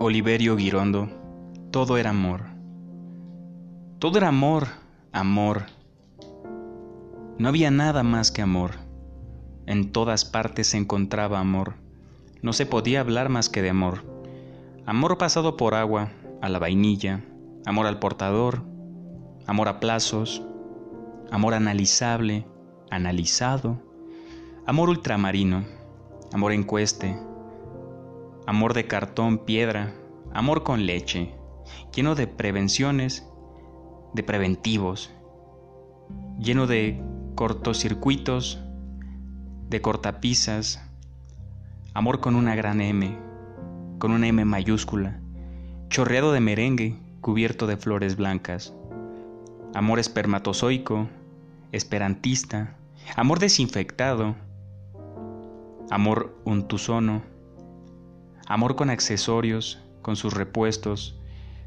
Oliverio Girondo, todo era amor. Todo era amor, amor. No había nada más que amor. En todas partes se encontraba amor. No se podía hablar más que de amor. Amor pasado por agua, a la vainilla, amor al portador, amor a plazos, amor analizable, analizado, amor ultramarino, amor encueste, amor de cartón, piedra, amor con leche, lleno de prevenciones, de preventivos, lleno de cortocircuitos, de cortapisas, amor con una gran M, con una M mayúscula, chorreado de merengue cubierto de flores blancas, amor espermatozoico, esperantista, amor desinfectado, amor untusono, Amor con accesorios, con sus repuestos,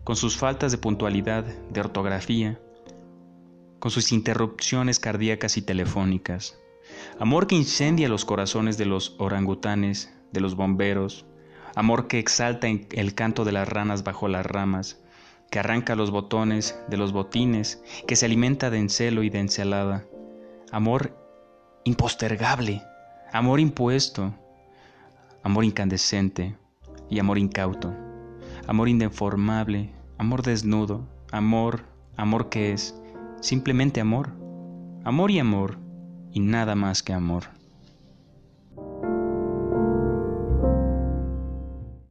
con sus faltas de puntualidad, de ortografía, con sus interrupciones cardíacas y telefónicas. Amor que incendia los corazones de los orangutanes, de los bomberos. Amor que exalta el canto de las ranas bajo las ramas, que arranca los botones de los botines, que se alimenta de encelo y de encelada. Amor impostergable, amor impuesto, amor incandescente, y amor incauto, amor indeformable, amor desnudo, amor, amor que es simplemente amor, amor y amor, y nada más que amor.